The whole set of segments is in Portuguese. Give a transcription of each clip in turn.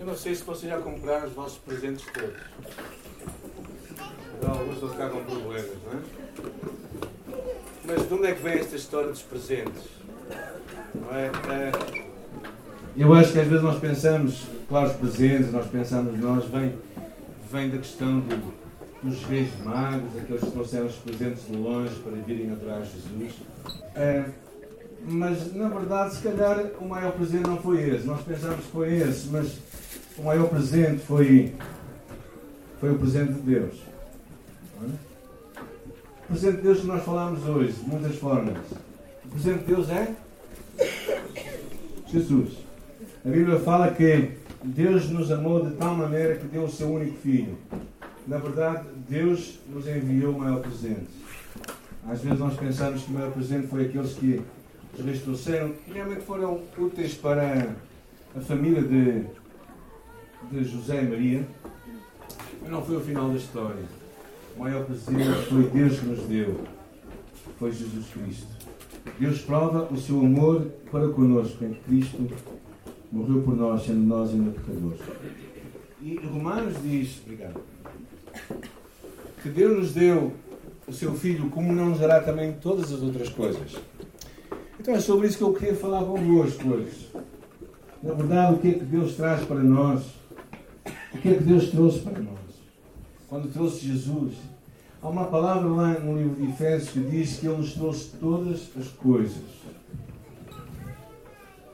Eu não sei se vocês já compraram os vossos presentes todos. Então, alguns vão ficar com problemas, não é? Mas de onde é que vem esta história dos presentes? Não é? é eu acho que às vezes nós pensamos, claro, os presentes, nós pensamos, nós, vem, vem da questão do, dos reis magos, aqueles que trouxeram os presentes de longe para virem atrás de Jesus. É, mas, na verdade, se calhar o maior presente não foi esse. Nós pensamos que foi esse, mas o maior presente foi, foi o presente de Deus. É? O presente de Deus que nós falamos hoje, de muitas formas. O presente de Deus é Jesus. A Bíblia fala que Deus nos amou de tal maneira que deu o seu único filho. Na verdade, Deus nos enviou o maior presente. Às vezes nós pensamos que o maior presente foi aqueles que reis trouxeram, que realmente foram úteis para a família de, de José e Maria, mas não foi o final da história. O maior presente foi Deus que nos deu, foi Jesus Cristo. Deus prova o seu amor para conosco em Cristo morreu por nós, sendo nós ainda pecadores. E Romanos diz, obrigado, que Deus nos deu o seu Filho, como não nos dará também todas as outras coisas. Então é sobre isso que eu queria falar convosco hoje. Na verdade, o que é que Deus traz para nós? O que é que Deus trouxe para nós? Quando trouxe Jesus, há uma palavra lá no livro de Efésios que diz que Ele nos trouxe todas as coisas.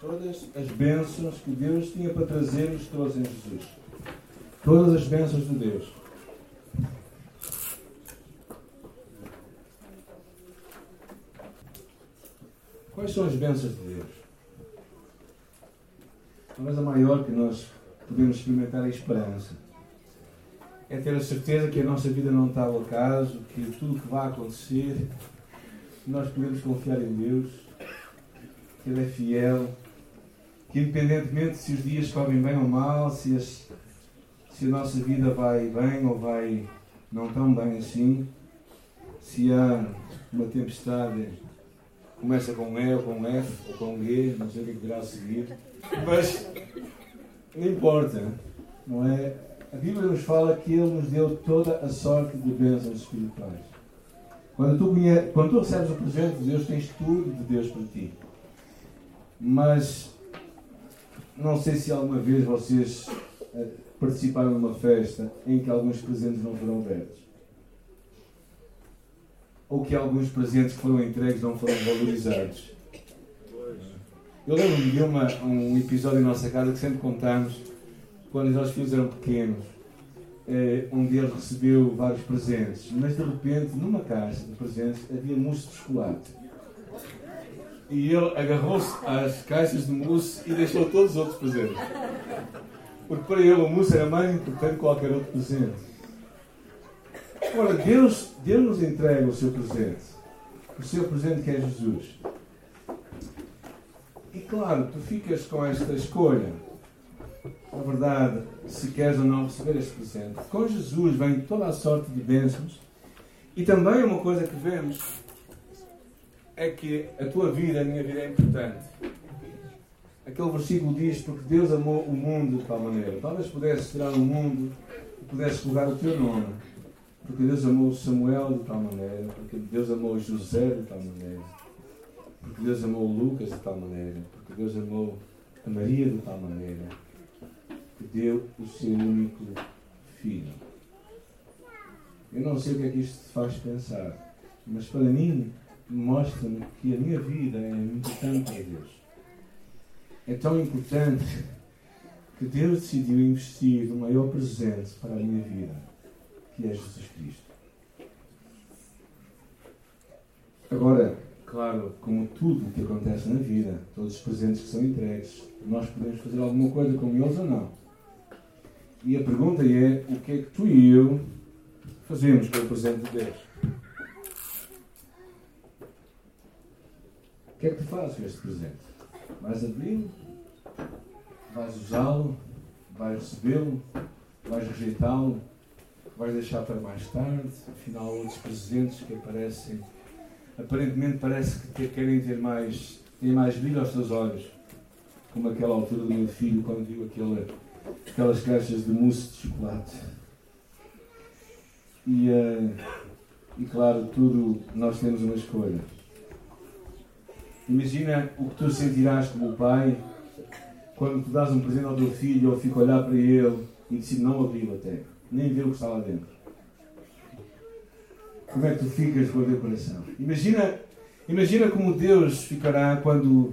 Todas as bênçãos que Deus tinha para trazer, nos trouxe em Jesus. Todas as bênçãos de Deus. Quais são as bênçãos de Deus? Talvez a maior que nós podemos experimentar é a esperança. É ter a certeza que a nossa vida não está ao acaso, que tudo o que vai acontecer, nós podemos confiar em Deus, que Ele é fiel, que independentemente se os dias correm bem ou mal, se, as, se a nossa vida vai bem ou vai não tão bem assim, se há uma tempestade começa com E ou com F ou com G, não sei o que, é que virá a seguir, mas não importa, não é? A Bíblia nos fala que Ele nos deu toda a sorte de bênçãos espirituais. Quando tu, quando tu recebes o presente de Deus, tens tudo de Deus para ti. Mas não sei se alguma vez vocês eh, participaram numa festa em que alguns presentes não foram abertos ou que alguns presentes que foram entregues não foram valorizados. Eu lembro-me de uma, um episódio em nossa casa que sempre contamos, quando os nossos filhos eram pequenos, eh, deles recebeu vários presentes, mas de repente, numa caixa de presentes, havia mousse de chocolate. E ele agarrou-se às caixas de mousse e deixou todos os outros presentes. Porque para ele o mousse era mais importante que qualquer outro presente. Ora, Deus, Deus nos entrega o seu presente. O seu presente que é Jesus. E claro, tu ficas com esta escolha. Na verdade, se queres ou não receber este presente. Com Jesus vem toda a sorte de bênçãos. E também uma coisa que vemos é que a tua vida, a minha vida é importante. Aquele versículo diz: Porque Deus amou o mundo de tal maneira. Talvez pudesses tirar o mundo e pudesses colocar o teu nome porque Deus amou Samuel de tal maneira, porque Deus amou José de tal maneira, porque Deus amou Lucas de tal maneira, porque Deus amou a Maria de tal maneira, que deu o seu único filho. Eu não sei o que é que isto te faz pensar, mas para mim mostra-me que a minha vida é importante para Deus. É tão importante que Deus decidiu investir o maior presente para a minha vida que é Jesus Cristo. Agora, claro, como tudo o que acontece na vida, todos os presentes que são entregues, nós podemos fazer alguma coisa com eles ou não. E a pergunta é: o que é que tu e eu fazemos com o presente de Deus? O que é que tu fazes com este presente? Vais abri-lo? Vais usá-lo? Vais recebê-lo? Vais rejeitá-lo? Vais deixar para mais tarde, afinal outros presentes que aparecem, aparentemente parece que querem ter mais, ter mais brilho aos teus olhos, como aquela altura do meu filho quando viu aquele, aquelas caixas de mousse de chocolate. E, uh, e claro, tudo nós temos uma escolha. Imagina o que tu sentirás como pai quando tu dás um presente ao teu filho ou fica a olhar para ele e decide não abri-lo até, nem ver o que está lá dentro. Como é que tu ficas com o teu coração? Imagina, imagina como Deus ficará quando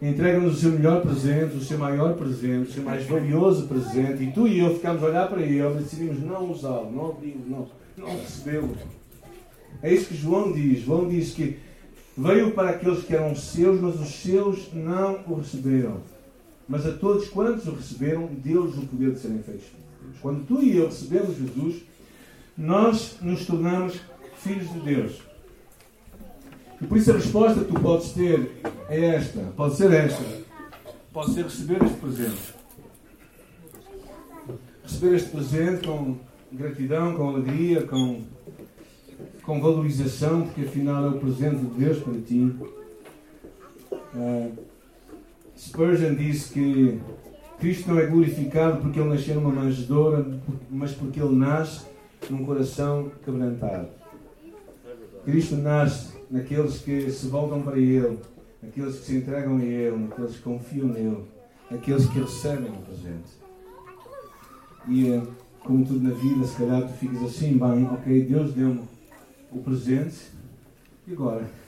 entrega-nos o seu melhor presente, o seu maior presente, o seu mais valioso presente, e tu e eu ficamos a olhar para ele e decidimos não usá-lo, não abri-lo, não, não recebê-lo. É isso que João diz. João diz que veio para aqueles que eram seus, mas os seus não o receberam. Mas a todos quantos o receberam, deu-lhes o poder de serem feitos. Quando tu e eu recebemos Jesus, nós nos tornamos filhos de Deus. E por isso a resposta que tu podes ter é esta. Pode ser esta. Pode ser receber este presente. Receber este presente com gratidão, com alegria, com, com valorização, porque afinal é o presente de Deus para ti. Uh, Spurgeon disse que Cristo não é glorificado porque ele nasceu numa manjedoura, mas porque ele nasce num coração quebrantado. Cristo nasce naqueles que se voltam para Ele, naqueles que se entregam a Ele, naqueles que confiam nele, naqueles que recebem o presente. E eh, como tudo na vida, se calhar tu ficas assim, bem, ok, Deus deu-me o presente, e agora?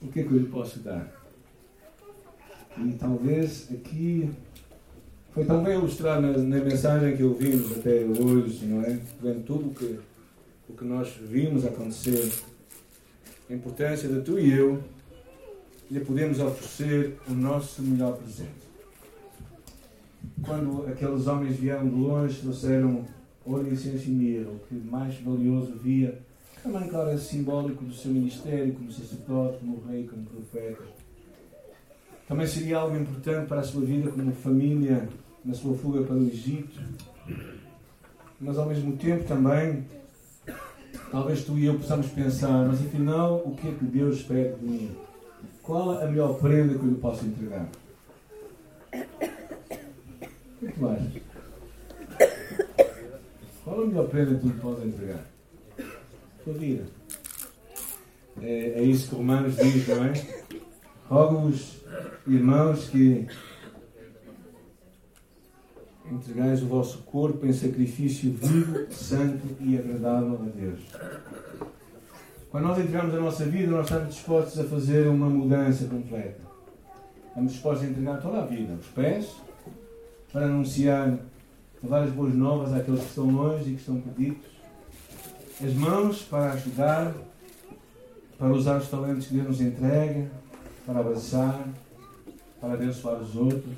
O que é que eu lhe posso dar? E talvez aqui foi tão bem ilustrado na, na, mensagem que ouvimos até hoje, não é? Vendo tudo o que, o que nós vimos acontecer a importância de tu e eu lhe podemos oferecer o nosso melhor presente. Quando aqueles homens vieram de longe, trouxeram ouro, incenso e mirra, o que mais valioso via, também, claro, é simbólico do seu ministério como sacerdote, como rei, como profeta. Também seria algo importante para a sua vida como família na sua fuga para o Egito. Mas ao mesmo tempo também Talvez tu e eu possamos pensar, mas afinal, o que é que Deus pede de mim? Qual a melhor prenda que eu lhe posso entregar? O que? Qual a melhor prenda que tu lhe podes entregar? A tua vida. É, é isso que Romanos diz, não é? Rogo-vos, irmãos, que entregais o vosso corpo em sacrifício vivo, santo e agradável a Deus. Quando nós entregamos a nossa vida, nós estamos dispostos a fazer uma mudança completa. Estamos dispostos a entregar toda a vida, os pés, para anunciar, levar as boas novas àqueles que estão longe e que estão perdidos, as mãos para ajudar, para usar os talentos que Deus nos entrega, para abraçar, para abençoar os outros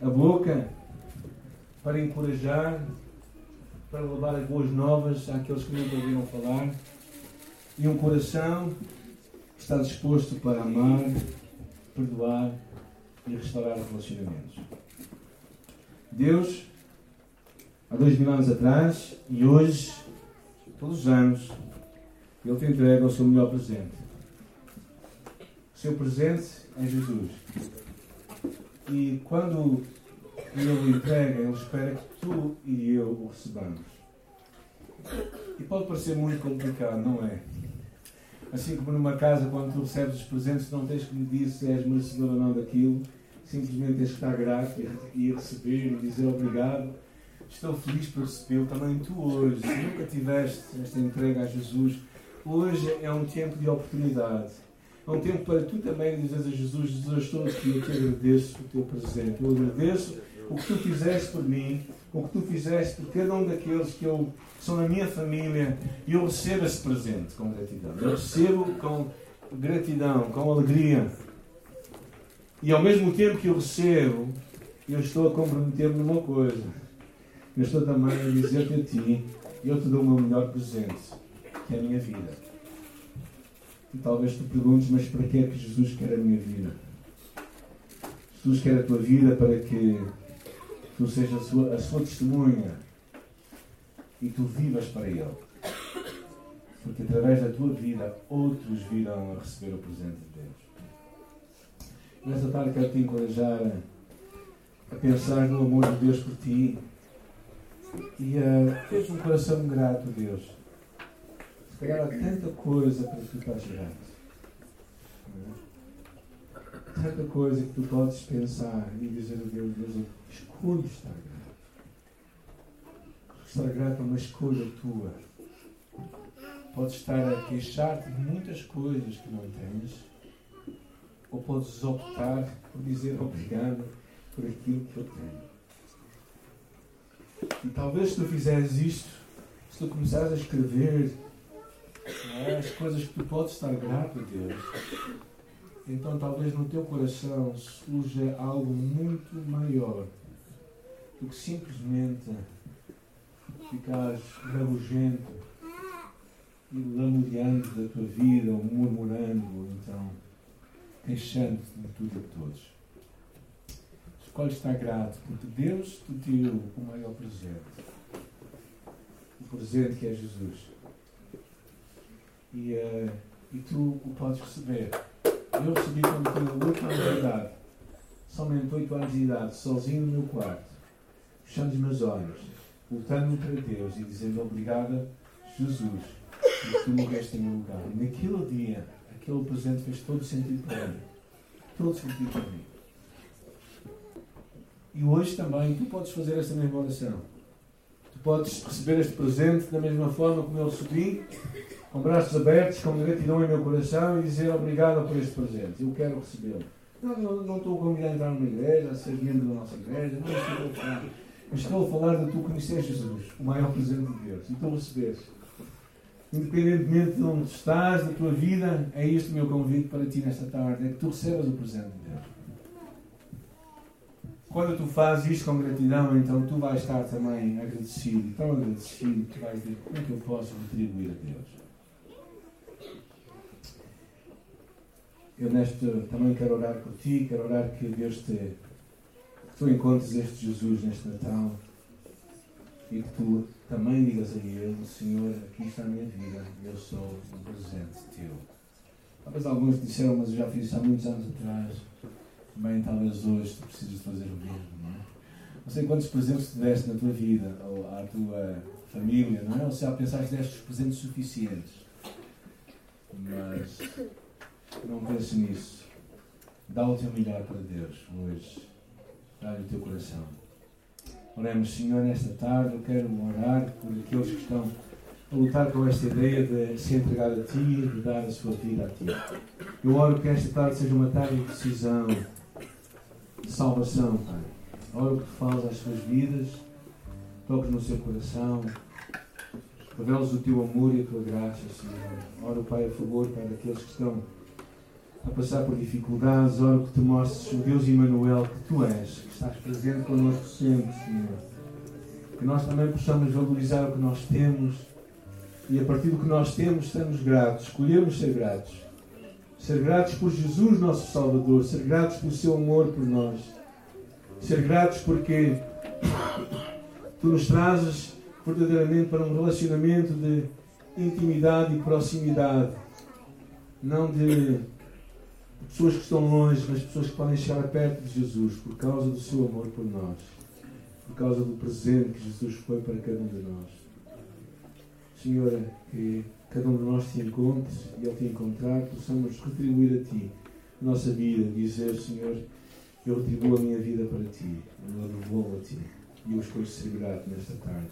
a boca para encorajar, para levar as boas novas àqueles que nunca ouviram falar, e um coração que está disposto para amar, perdoar e restaurar relacionamentos. Deus, há dois mil anos atrás e hoje, todos os anos, Ele te entrega o seu melhor presente. Seu presente é Jesus. E quando ele o entrega, ele espera que tu e eu o recebamos. E pode parecer muito complicado, não é? Assim como numa casa, quando tu recebes os presentes, não tens que medir se és merecedor ou não daquilo. Simplesmente tens que estar grato e receber e dizer obrigado. Estou feliz por recebê-lo. Também tu hoje, se nunca tiveste esta entrega a Jesus, hoje é um tempo de oportunidade é um tempo para tu também dizeres a Jesus: Jesus, estou aqui, eu te agradeço o teu presente. Eu agradeço o que tu fizeste por mim, o que tu fizeste por cada um daqueles que, eu, que são na minha família, e eu recebo esse presente com gratidão. Eu recebo com gratidão, com alegria. E ao mesmo tempo que eu recebo, eu estou a comprometer-me numa coisa. Eu estou também a dizer-te a ti: eu te dou o meu melhor presente, que é a minha vida. E talvez tu perguntes, mas para que é que Jesus quer a minha vida? Jesus quer a tua vida para que tu sejas a sua, a sua testemunha e tu vivas para Ele. Porque através da tua vida, outros virão a receber o presente de Deus. Nesta tarde quero te encorajar a pensar no amor de Deus por ti e uh, tens um coração grato a Deus. Há tanta coisa para tu estás grato. Tanta coisa que tu podes pensar e dizer a Deus, Deus, eu escolho estar grato. Estar grato é uma escolha tua. Podes estar a queixar-te de muitas coisas que não tens, ou podes optar por dizer obrigado por aquilo que eu tenho. E talvez se tu fizeres isto, se tu começares a escrever é, as coisas que tu podes estar grato a Deus, então talvez no teu coração surja algo muito maior do que simplesmente ficares rabugento e lamuriando da tua vida, ou murmurando, ou então queixando-te de tudo e de todos. Escolhe estar grato, porque Deus te deu o maior presente. O presente que é Jesus. E, uh, e tu o podes receber. Eu recebi quando tinha 8 anos de idade, somente 8 anos de idade, sozinho no meu quarto, fechando os meus olhos, voltando-me para Deus e dizendo obrigada, Jesus, porque tu morreste em meu lugar. E naquele dia, aquele presente fez todo sentido para mim. Todo sentido para mim. E hoje também tu podes fazer esta mesma oração. Tu podes receber este presente da mesma forma como eu recebi, com braços abertos, com gratidão em meu coração e dizer obrigado por este presente. Eu quero recebê-lo. Não, não, não estou a convidar a entrar numa igreja, a ser membro da nossa igreja, não estou a falar. Estou a falar de tu conhecer Jesus, o maior presente de Deus, e tu receberes. Independentemente de onde estás, da tua vida, é este o meu convite para ti nesta tarde, é que tu recebas o presente de Deus. Quando tu fazes isto com gratidão, então tu vais estar também agradecido, tão agradecido, que vais dizer como é que eu posso retribuir a Deus. Eu neste também quero orar por ti, quero orar que Deus te que tu encontres este Jesus neste Natal e que tu também digas a Ele, Senhor, aqui está a minha vida, eu sou um presente teu. Talvez alguns disseram, mas eu já fiz isso há muitos anos atrás também talvez hoje tu precisas fazer o mesmo, não é? Não sei quantos presentes te deste na tua vida, ou à tua família, não é? Ou se já pensaste deste os presentes suficientes. Mas não pense nisso. Dá o teu melhor para Deus hoje. Dá-lhe o teu coração. Oremos, Senhor, nesta tarde. Eu quero orar por aqueles que estão a lutar com esta ideia de se entregar a Ti e de dar a sua vida a Ti. Eu oro que esta tarde seja uma tarde de decisão de salvação, Pai. Oro que tu falas às suas vidas, toques no seu coração, reveles o teu amor e a tua graça, Senhor. Oro, Pai, a favor, Pai, daqueles que estão a passar por dificuldades. Oro que te mostres o Deus Emmanuel que tu és, que estás presente connosco sempre, Senhor. Que nós também possamos valorizar o que nós temos e a partir do que nós temos, estamos gratos, escolhemos ser gratos ser gratos por Jesus, nosso Salvador, ser gratos pelo seu amor por nós, ser gratos porque tu nos trazes verdadeiramente para um relacionamento de intimidade e proximidade, não de pessoas que estão longe, mas pessoas que podem chegar perto de Jesus por causa do seu amor por nós, por causa do presente que Jesus foi para cada um de nós. Senhor, que cada um de nós te encontre e ao te encontrar possamos retribuir a ti a nossa vida, dizer, Senhor, eu retribuo a minha vida para ti, eu devolvo a ti. E eu escolho ser grato nesta tarde.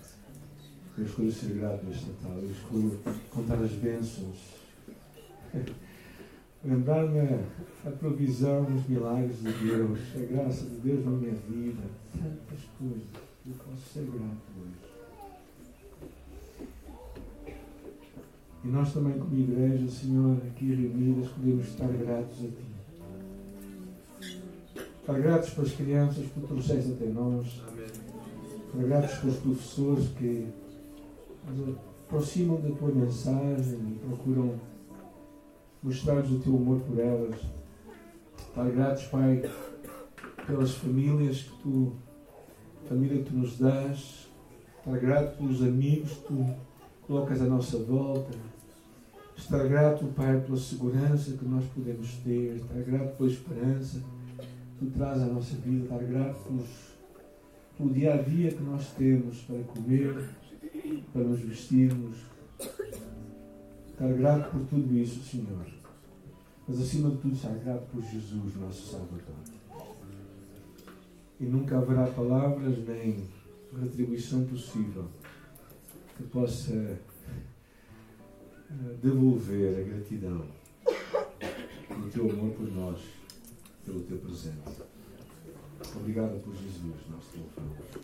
Eu escolho ser grato nesta tarde. Eu escolho contar as bênçãos. Lembrar-me a provisão, os milagres de Deus, a graça de Deus na minha vida. Tantas coisas. Eu posso ser grato hoje. E nós também, como igreja, Senhor, aqui reunidas, podemos estar gratos a Ti. Estar gratos pelas crianças que trouxeste até nós. Estar gratos pelos professores que nos aproximam da Tua mensagem e procuram mostrar-nos o Teu amor por elas. Estar gratos, Pai, pelas famílias que Tu, família que Tu nos dás. Estar grato pelos amigos que Tu colocas à nossa volta. Estar grato, Pai, pela segurança que nós podemos ter, estar grato pela esperança, tu traz à nossa vida, estar grato pelos, pelo dia a dia que nós temos para comer, para nos vestirmos. Estar grato por tudo isso, Senhor. Mas acima de tudo, estar grato por Jesus, nosso Salvador. E nunca haverá palavras nem retribuição possível que possa eh, devolver a gratidão pelo teu amor por nós, pelo teu presente. Obrigado por Jesus, nosso louvor.